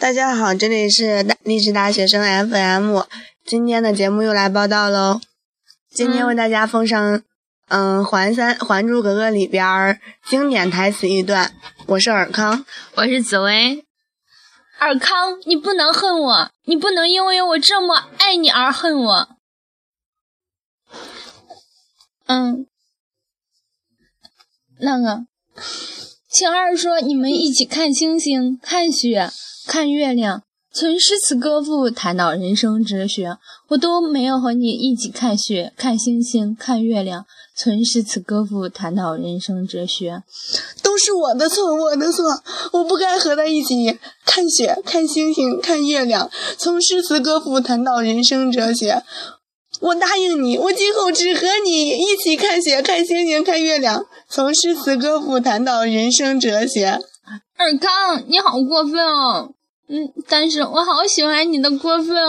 大家好，这里是大励志大学生 FM，今天的节目又来报道喽。今天为大家奉上，嗯，《还三还珠格格》里边儿经典台词一段。我是尔康，我是紫薇。尔康，你不能恨我，你不能因为我这么爱你而恨我。嗯，那个，晴儿说你们一起看星星、看雪。看月亮，从诗词歌赋谈到人生哲学，我都没有和你一起看雪、看星星、看月亮。从诗词歌赋谈到人生哲学，都是我的错，我的错，我不该和他一起看雪、看星星、看月亮。从诗词歌赋谈到人生哲学，我答应你，我今后只和你一起看雪、看星星、看月亮。从诗词歌赋谈到人生哲学，尔康，你好过分哦！嗯，但是我好喜欢你的过分哦。